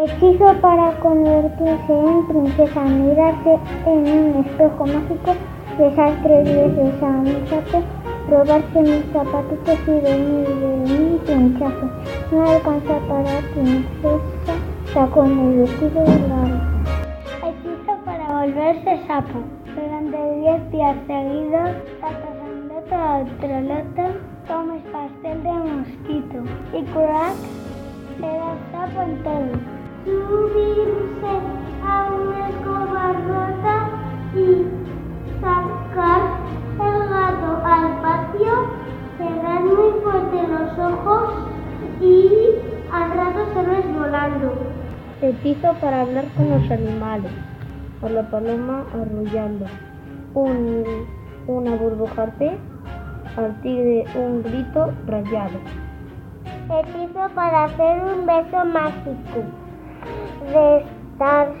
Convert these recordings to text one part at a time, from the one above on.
Hechizo para convertirse en princesa, mirarse en un espejo mágico, besar tres veces a un robarse mis zapatitos y dormir de un pinchazo. No alcanza para princesa, con el vestido largo. Hechizo para volverse sapo. Durante 10 días seguidos, pasando a otro loto, comes pastel de mosquito y crack será sapo en todo subirse a una escoba rota y sacar al patio, cerrar muy fuerte los ojos y al rato se ves volando. Hechizo para hablar con los animales, por la paloma arrullando, un, una burbuja al tigre un grito rayado. Hechizo para hacer un beso mágico besar,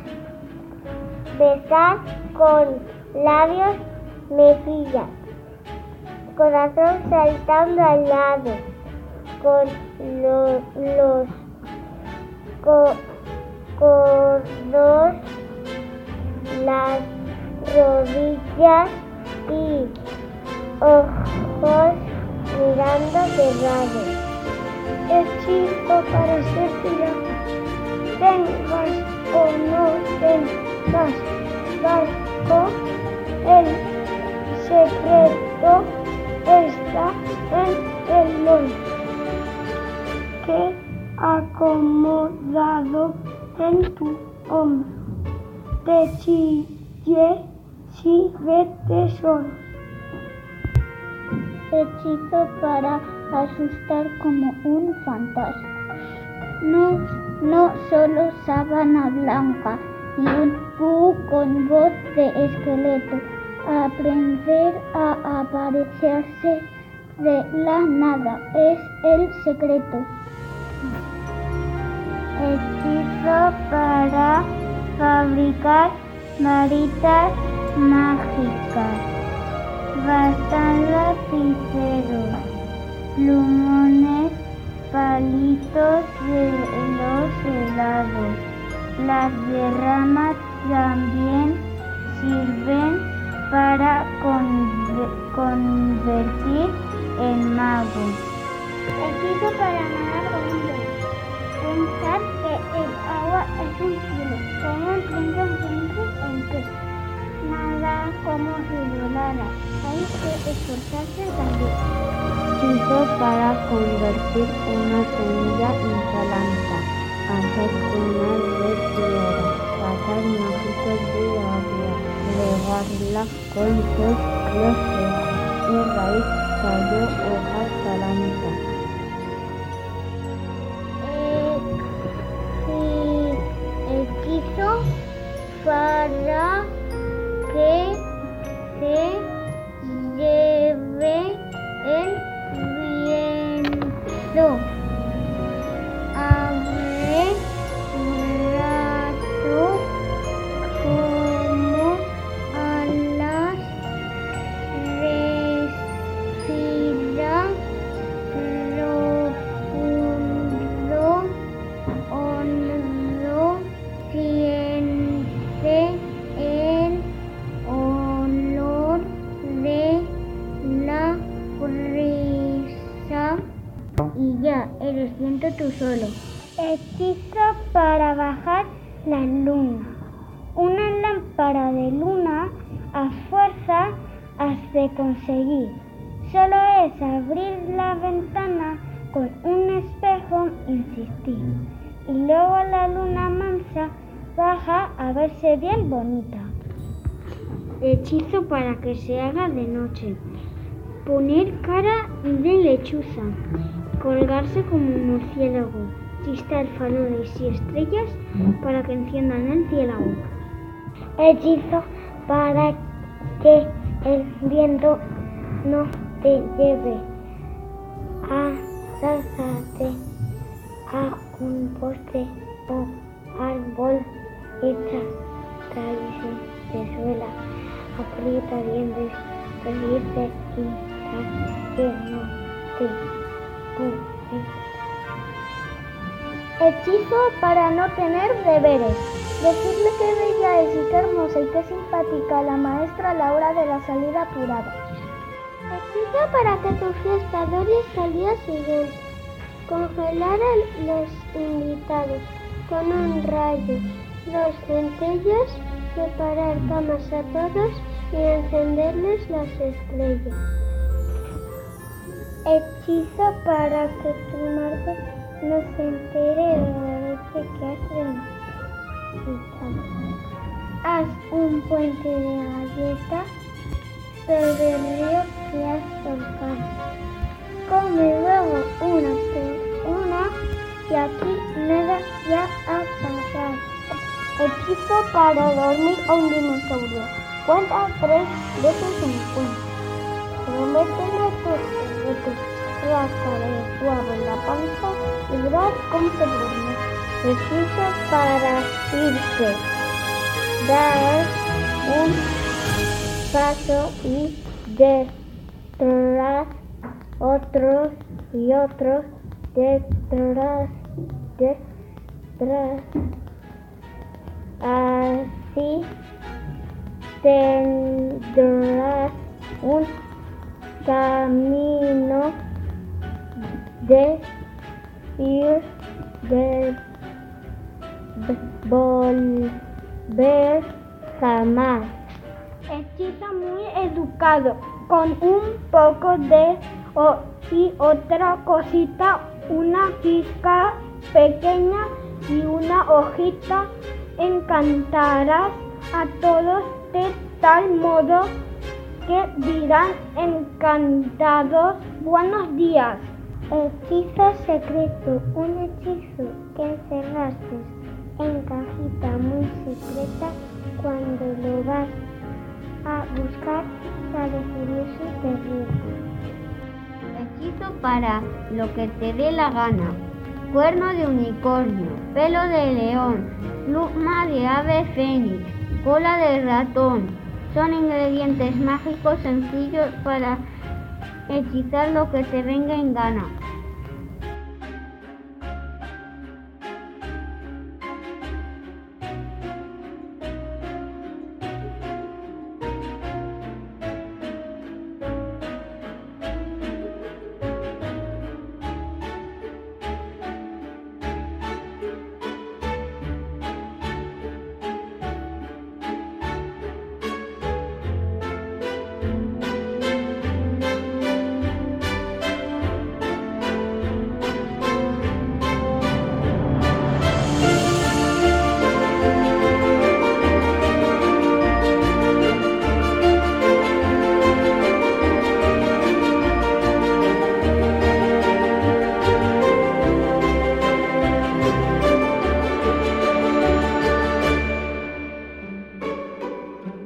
besar con labios, mejillas, corazón saltando al lado, con los, los codos, las rodillas y ojos mirando cerrados. Hechizo para ser tengas o no tengas en tu hombro. Te sigue si ve tesoros. Hechizo para asustar como un fantasma. No no solo sábana blanca y un pu con voz de esqueleto. Aprender a aparecerse de la nada es el secreto. Hechizo para fabricar maritas mágicas. Bastan lapiceros, plumones palitos de los helados. Las derramas también sirven para convertir en magos. Hechizo para bonito. Pensar que el agua es un cielo, como un príncipe en pez. Nada como si volara. Hay que esforzarse también para convertir una semilla en planta, hacer una de tierra, pasar mágicos de agua, regarla con sus flores y raíz, tallo, hojas, 六。Hechizo para bajar la luna. Una lámpara de luna a fuerza has de conseguir. Solo es abrir la ventana con un espejo, insistir. Y luego la luna mansa baja a verse bien bonita. Hechizo para que se haga de noche. Poner cara de lechuza colgarse como un murciélago, chistar y estrellas para que enciendan el cielo. Hechizo para que el viento no te lleve. Asásate a un poste o árbol hecha tradición de suela, aprieta dientes, pedirte y que no te Hechizo para no tener deberes. Decirle qué bella es y qué hermosa y qué simpática la maestra a la hora de la salida apurada. Hechizo para que tu fiesta dure hasta el día siguiente. Congelar a los invitados con un rayo, dos centellas, preparar camas a todos y encenderles las estrellas. Hechizo para que tu madre no se entere de la noche que has. Haz un puente de galletas sobre el río que has soltado. Come luego una por una y aquí nada ya ha pasado. Hechizo para dormir un dinosaurio. Cuenta tres veces un tus juguetes, rascaré suave en la panza y cómo te duermes. Hechizo para irse. Dar un paso y detrás otros y otros detrás, detrás. Así tendrás un camino de ir de volver jamás. Hechizo muy educado, con un poco de o, y otra cosita, una pizca pequeña y una hojita, encantarás a todos de tal modo que dirán encantados buenos días. Hechizo secreto, un hechizo que encerraste en cajita muy secreta cuando lo vas a buscar sale furioso y te riesgo. Hechizo para lo que te dé la gana. Cuerno de unicornio, pelo de león, pluma de ave fénix, cola de ratón. Son ingredientes mágicos sencillos para hechizar lo que te venga en gana.